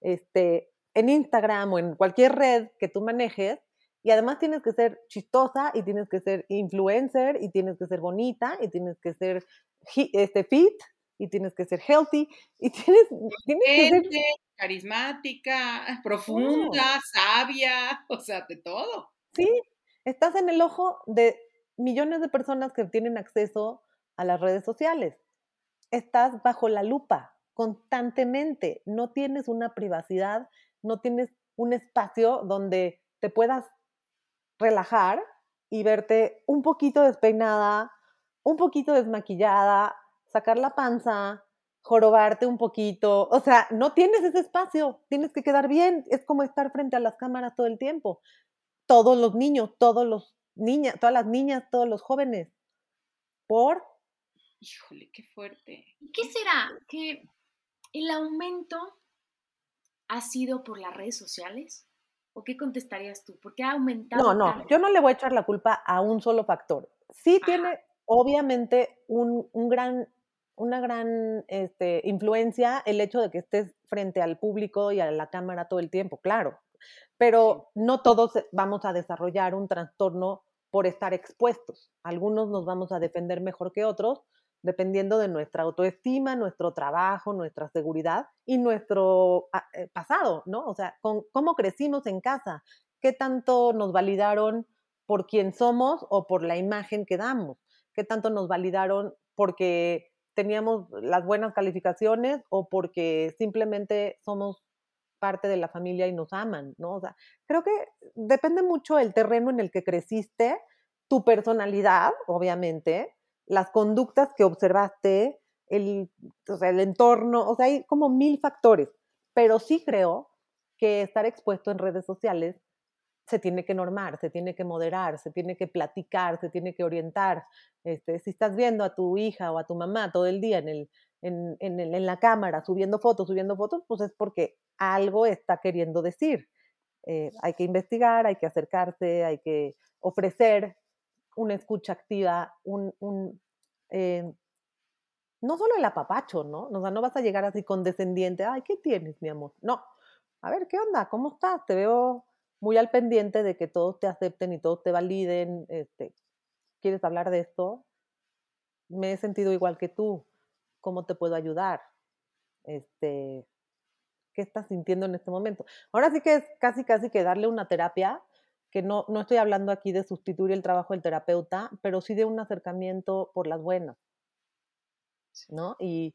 este, en Instagram o en cualquier red que tú manejes. Y además tienes que ser chistosa y tienes que ser influencer y tienes que ser bonita y tienes que ser este, fit y tienes que ser healthy y tienes, tienes que ser carismática, profunda, sabia, [LAUGHS] o sea, de todo. Sí, estás en el ojo de millones de personas que tienen acceso a las redes sociales. Estás bajo la lupa constantemente. No tienes una privacidad, no tienes un espacio donde te puedas relajar y verte un poquito despeinada, un poquito desmaquillada, sacar la panza, jorobarte un poquito. O sea, no tienes ese espacio, tienes que quedar bien. Es como estar frente a las cámaras todo el tiempo. Todos los niños, todos los niñas, todas las niñas, todos los jóvenes. ¿Por? Híjole, qué fuerte. ¿Qué será? Que ¿El aumento ha sido por las redes sociales? ¿O qué contestarías tú? ¿Por qué ha aumentado? No, no, yo no le voy a echar la culpa a un solo factor. Sí tiene, obviamente, un, gran, una gran este, influencia el hecho de que estés frente al público y a la cámara todo el tiempo, claro. Pero no todos vamos a desarrollar un trastorno por estar expuestos. Algunos nos vamos a defender mejor que otros, dependiendo de nuestra autoestima, nuestro trabajo, nuestra seguridad y nuestro ah, eh, pasado, ¿no? O sea, con, cómo crecimos en casa, qué tanto nos validaron por quién somos o por la imagen que damos, qué tanto nos validaron porque teníamos las buenas calificaciones o porque simplemente somos parte de la familia y nos aman, ¿no? O sea, creo que depende mucho el terreno en el que creciste, tu personalidad, obviamente, las conductas que observaste, el, el entorno, o sea, hay como mil factores, pero sí creo que estar expuesto en redes sociales se tiene que normar, se tiene que moderar, se tiene que platicar, se tiene que orientar. Este, si estás viendo a tu hija o a tu mamá todo el día en, el, en, en, en la cámara subiendo fotos, subiendo fotos, pues es porque algo está queriendo decir. Eh, hay que investigar, hay que acercarse, hay que ofrecer una escucha activa, un, un eh, no solo el apapacho, ¿no? O sea, no vas a llegar así condescendiente, ay, ¿qué tienes, mi amor? No, a ver, ¿qué onda? ¿Cómo estás? Te veo muy al pendiente de que todos te acepten y todos te validen. Este, ¿Quieres hablar de esto? me he sentido igual que tú, ¿cómo te puedo ayudar? Este, ¿Qué estás sintiendo en este momento? Ahora sí que es casi, casi que darle una terapia, que no, no estoy hablando aquí de sustituir el trabajo del terapeuta, pero sí de un acercamiento por las buenas, ¿no? Y,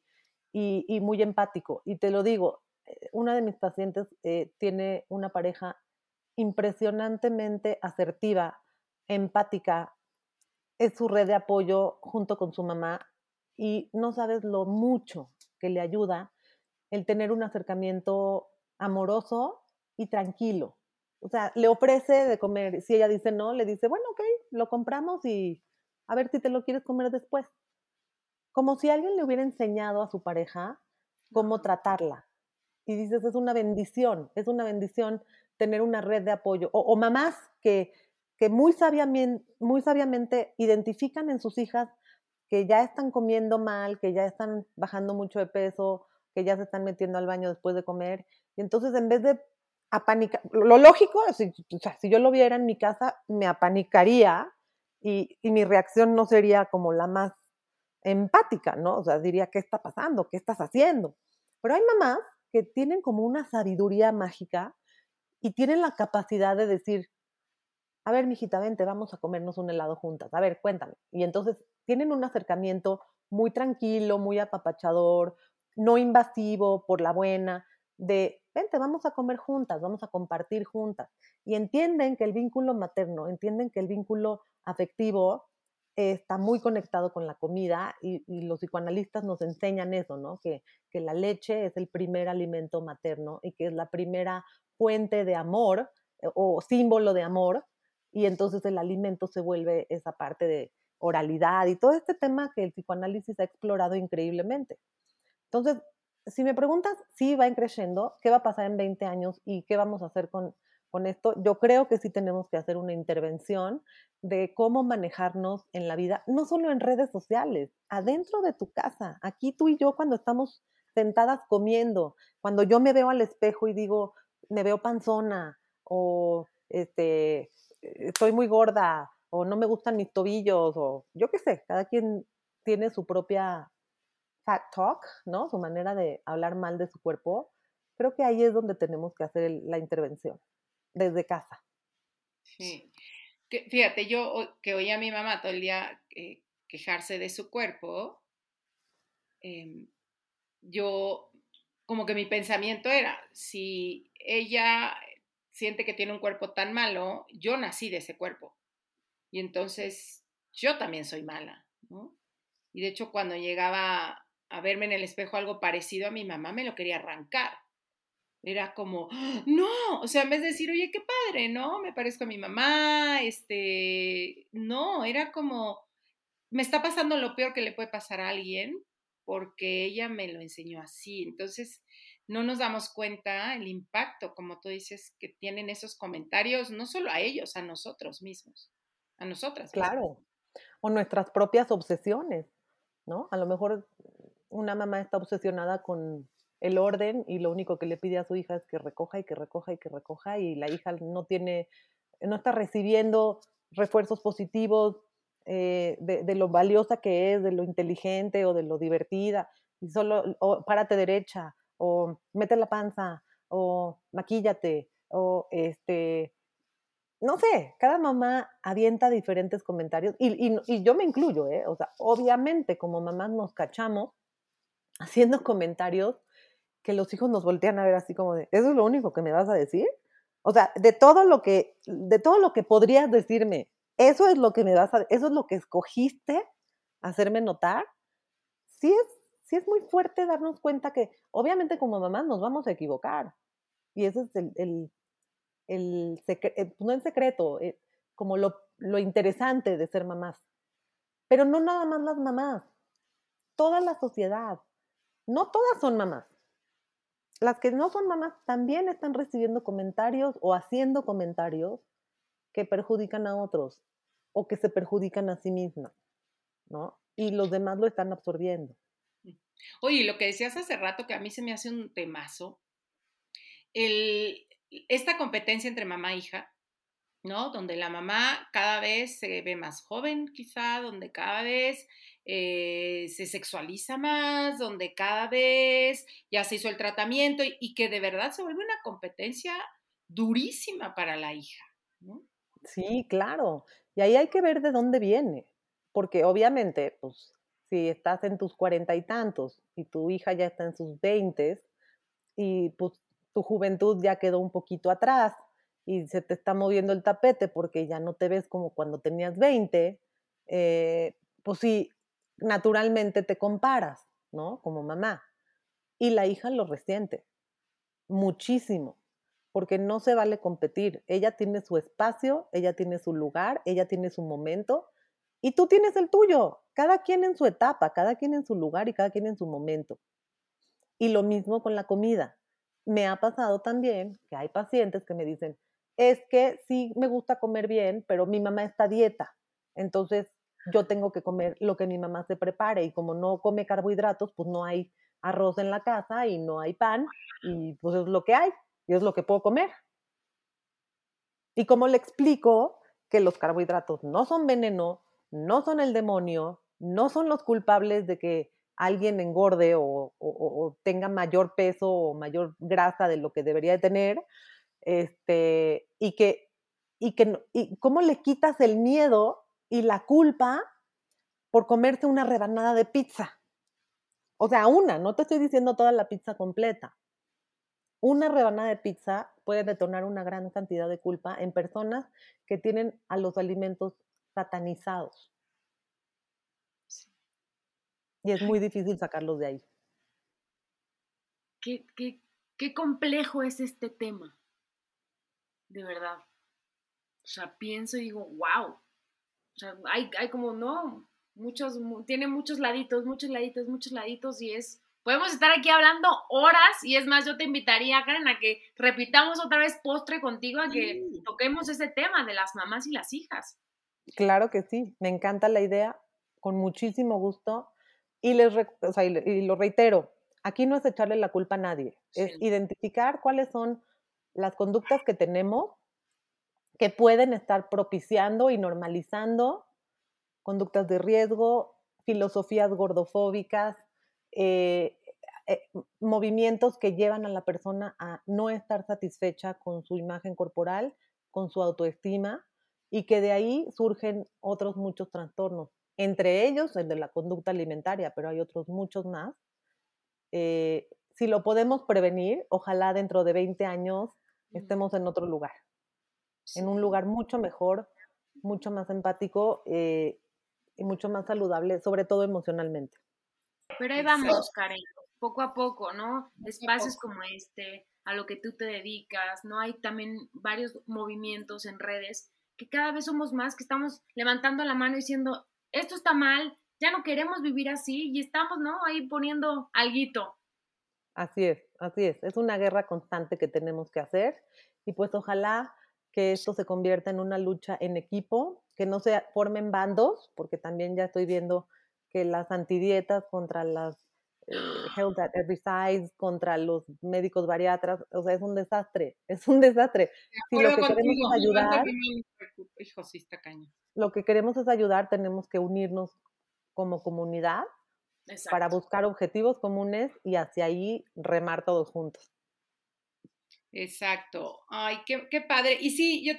y, muy empático. Y te lo digo, eh, una de mis pacientes eh, tiene una pareja impresionantemente asertiva, empática, es su red de apoyo junto con su mamá y no sabes lo mucho que le ayuda el tener un acercamiento amoroso y tranquilo. O sea, le ofrece de comer. Si ella dice no, le dice, bueno, ok, lo compramos y a ver si te lo quieres comer después. Como si alguien le hubiera enseñado a su pareja cómo tratarla. Y dices, es una bendición, es una bendición tener una red de apoyo. O, mamás que, que muy, sabiamente, muy sabiamente identifican en sus hijas que ya están comiendo mal, que ya están bajando mucho de peso, que ya se están metiendo al baño después de comer. Y entonces en vez de apanicar, lo lógico, si, o si yo lo viera en mi casa, me apanicaría y, y, mi reacción no sería como la más empática, ¿no? O sea, diría, ¿qué está pasando? ¿Qué estás haciendo? Pero hay mamás que tienen como una sabiduría mágica y tienen la capacidad de decir, a ver, mijita, vente, vamos a comernos un helado juntas. A ver, cuéntame. Y entonces tienen un acercamiento muy tranquilo, muy apapachador, no invasivo, por la buena, de, vente, vamos a comer juntas, vamos a compartir juntas. Y entienden que el vínculo materno, entienden que el vínculo afectivo está muy conectado con la comida y, los psicoanalistas nos enseñan eso, ¿no? Que, que la leche es el primer alimento materno y que es la primera fuente de amor eh, o símbolo de amor y entonces el alimento se vuelve esa parte de oralidad y todo este tema que el psicoanálisis ha explorado increíblemente. Entonces, si me preguntas si va creciendo, qué va a pasar en 20 años y qué vamos a hacer con, con esto, yo creo que sí tenemos que hacer una intervención de cómo manejarnos en la vida, no solo en redes sociales, adentro de tu casa, aquí tú y yo cuando estamos sentadas comiendo, cuando yo me veo al espejo y digo, me veo panzona o este, estoy muy gorda o no me gustan mis tobillos o yo qué sé, cada quien tiene su propia fat talk, ¿no? Su manera de hablar mal de su cuerpo. Creo que ahí es donde tenemos que hacer la intervención desde casa. Sí. fíjate, yo que oía a mi mamá todo el día eh, quejarse de su cuerpo, em, yo como que mi pensamiento era, si ella siente que tiene un cuerpo tan malo, yo nací de ese cuerpo. Y entonces yo también soy mala, ¿no? Y de hecho cuando llegaba a verme en el espejo algo parecido a mi mamá, me lo quería arrancar. Era como, no, o sea, en vez de decir, oye, qué padre, ¿no? Me parezco a mi mamá, este, no, era como, me está pasando lo peor que le puede pasar a alguien porque ella me lo enseñó así. Entonces, no nos damos cuenta el impacto, como tú dices, que tienen esos comentarios, no solo a ellos, a nosotros mismos, a nosotras. Claro, o nuestras propias obsesiones, ¿no? A lo mejor una mamá está obsesionada con el orden y lo único que le pide a su hija es que recoja y que recoja y que recoja y la hija no tiene, no está recibiendo refuerzos positivos eh, de, lo valiosa que es, de lo inteligente o de lo divertida y solo párate derecha o mete la panza o maquíllate o este no sé, cada mamá avienta diferentes comentarios y, y, yo me incluyo, ¿eh? O sea, obviamente como mamás nos cachamos haciendo comentarios que los hijos nos voltean a ver así como de, ¿eso es lo único que me vas a decir? O sea, de todo lo que, de todo lo que podrías decirme, eso es lo que me vas a, eso es lo que escogiste hacerme notar. Sí es, sí es muy fuerte darnos cuenta que, obviamente como mamás nos vamos a equivocar. Y ese es el, el, el, eh, no en secreto, eh, como lo, lo interesante de ser mamás. Pero no nada más las mamás, toda la sociedad. No todas son mamás las que no son mamás también están recibiendo comentarios o haciendo comentarios que perjudican a otros o que se perjudican a sí mismas, ¿no? Y los demás lo están absorbiendo. Oye, lo que decías hace rato que a mí se me hace un temazo, esta competencia entre mamá e hija, ¿no? Donde la mamá cada vez se ve más joven, quizá, donde cada vez eh, se sexualiza más, donde cada vez ya se hizo el tratamiento y, que de verdad se vuelve una competencia durísima para la hija. Sí, claro. Y ahí hay que ver de dónde viene, porque obviamente, pues, si estás en tus cuarenta y tantos y tu hija ya está en sus veintes y pues tu juventud ya quedó un poquito atrás y se te está moviendo el tapete porque ya no te ves como cuando tenías 20, eh, pues sí, naturalmente te comparas, ¿no? Como mamá. Y la hija lo resiente muchísimo, porque no se vale competir. Ella tiene su espacio, ella tiene su lugar, ella tiene su momento y tú tienes el tuyo. Cada quien en su etapa, cada quien en su lugar y cada quien en su momento. Y lo mismo con la comida. Me ha pasado también que hay pacientes que me dicen, es que sí me gusta comer bien, pero mi mamá está dieta. Entonces yo tengo que comer lo que mi mamá se prepare y como no come carbohidratos, pues no hay arroz en la casa y no hay pan y pues es lo que hay y es lo que puedo comer. Y como le explico que los carbohidratos no son veneno, no son el demonio, no son los culpables de que alguien engorde o, tenga mayor peso o mayor grasa de lo que debería de tener, este, y que, y que, y cómo le quitas el miedo y la culpa por comerse una rebanada de pizza. O sea, una, no te estoy diciendo toda la pizza completa. Una rebanada de pizza puede detonar una gran cantidad de culpa en personas que tienen a los alimentos satanizados. Y es muy difícil sacarlos de ahí. Qué, qué, complejo es este tema. De verdad. O sea, pienso y digo, wow. O sea, hay, hay como, no, muchos, tiene muchos laditos, muchos laditos, muchos laditos y es, podemos estar aquí hablando horas y es más, yo te invitaría, Karen, a que repitamos otra vez postre contigo, a que toquemos ese tema de las mamás y las hijas. Claro que sí, me encanta la idea, con muchísimo gusto. Y, les, y, lo reitero, aquí no es echarle la culpa a nadie, es identificar cuáles son las conductas que tenemos que pueden estar propiciando y normalizando conductas de riesgo, filosofías gordofóbicas, eh, eh, movimientos que llevan a la persona a no estar satisfecha con su imagen corporal, con su autoestima, y que de ahí surgen otros muchos trastornos, entre ellos el de la conducta alimentaria, pero hay otros muchos más. Eh, si lo podemos prevenir, ojalá dentro de 20 años estemos en otro lugar, en un lugar mucho mejor, mucho más empático eh, y mucho más saludable, sobre todo emocionalmente. Pero ahí vamos, Karen, poco a poco, ¿no? Espacios como este, a lo que tú te dedicas, ¿no? Hay también varios movimientos en redes que cada vez somos más, que estamos levantando la mano diciendo, esto está mal, ya no queremos vivir así y estamos, ¿no? Ahí poniendo alguito. Así es, así es. Es una guerra constante que tenemos que hacer y pues ojalá que esto se convierta en una lucha en equipo, que no se formen bandos, porque también ya estoy viendo que las antidietas contra las [GASPS] Health at Every Size, contra los médicos bariatras, o sea, es un desastre, [LAUGHS] es un desastre. Si lo que queremos es ayudar, lo que queremos es ayudar, tenemos que unirnos como comunidad para buscar objetivos comunes y hacia ahí remar todos juntos. Exacto. Ay, qué, qué padre. Y sí, yo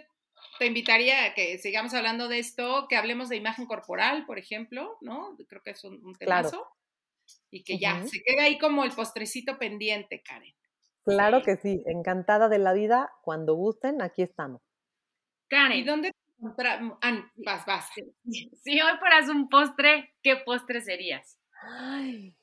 te invitaría a que sigamos hablando de esto, que hablemos de imagen corporal, por ejemplo, ¿no? Creo que es un, un temazo. Y que ya, se queda ahí como el postrecito pendiente, Karen. Claro que sí, encantada de la vida. Cuando gusten, aquí estamos. Karen. ¿Y dónde encontramos? Ah, vas, vas. Si hoy fueras un postre, ¿qué postre serías? Ay,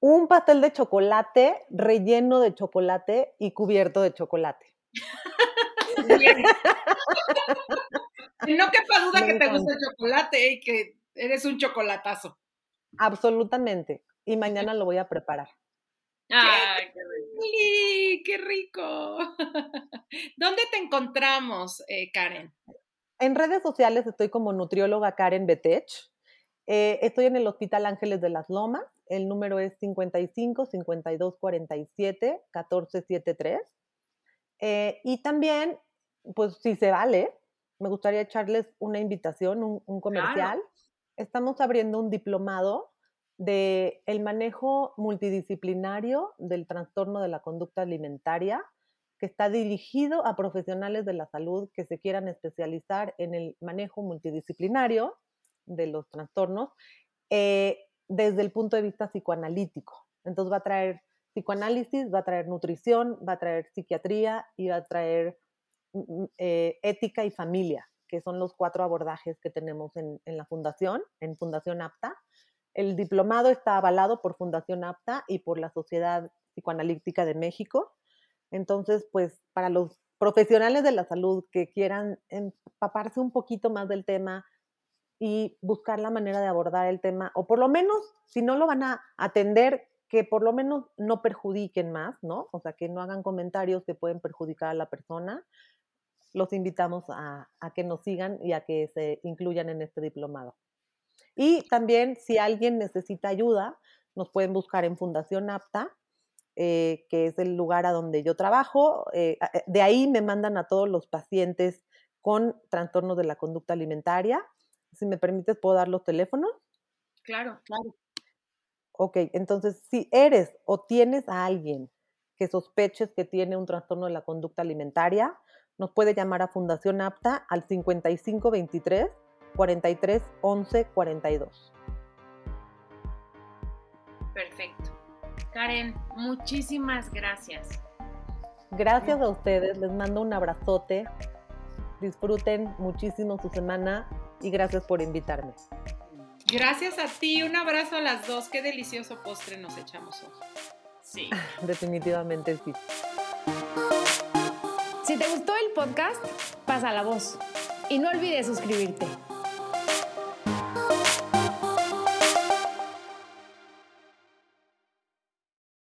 un pastel de chocolate relleno de chocolate y cubierto de chocolate. [LAUGHS] no quepa duda que te gusta el chocolate y que eres un chocolatazo. Absolutamente. Y mañana lo voy a preparar. ¡Ay, qué rico! [LAUGHS] ¿Dónde te encontramos, eh, Karen? En redes sociales estoy como nutrióloga Karen Betech. Eh, estoy en el Hospital Ángeles de las Lomas. El número es 55 52 47 14 73. y también, pues si se vale, me gustaría echarles una invitación, un, comercial. estamos abriendo un diplomado de el manejo multidisciplinario del trastorno de la conducta alimentaria que está dirigido a profesionales de la salud que se quieran especializar en el manejo multidisciplinario de los trastornos eh, desde el punto de vista psicoanalítico. Entonces va a traer psicoanálisis, va a traer nutrición, va a traer psiquiatría y va a traer mm, mm, eh, ética y familia, que son los cuatro abordajes que tenemos en, en la fundación, en Fundación APTA. El diplomado está avalado por Fundación APTA y por la Sociedad Psicoanalítica de México. Entonces, pues para los profesionales de la salud que quieran empaparse un poquito más del tema y buscar la manera de abordar el tema, o por lo menos, si no lo van a atender, que por lo menos no perjudiquen más, ¿no? O sea, que no hagan comentarios que pueden perjudicar a la persona. Los invitamos a, a que nos sigan y a que se incluyan en este diplomado. Y también, si alguien necesita ayuda, nos pueden buscar en Fundación APTA eh, que es el lugar a donde yo trabajo. Eh, eh, de ahí me mandan a todos los pacientes con trastornos de la conducta alimentaria. Si me permites, ¿puedo dar los teléfonos? Claro, claro. Ok, entonces, si eres o tienes a alguien que sospeches que tiene un trastorno de la conducta alimentaria, nos puede llamar a Fundación APTA al 5523 43 11 42. Perfecto. Karen, muchísimas gracias. Gracias a ustedes, les mando un abrazote. Disfruten muchísimo su semana y gracias por invitarme. Gracias a ti, un abrazo a las dos. Qué delicioso postre nos echamos hoy. Sí. [LAUGHS] Definitivamente sí. Si te gustó el podcast, pasa la voz y no olvides suscribirte.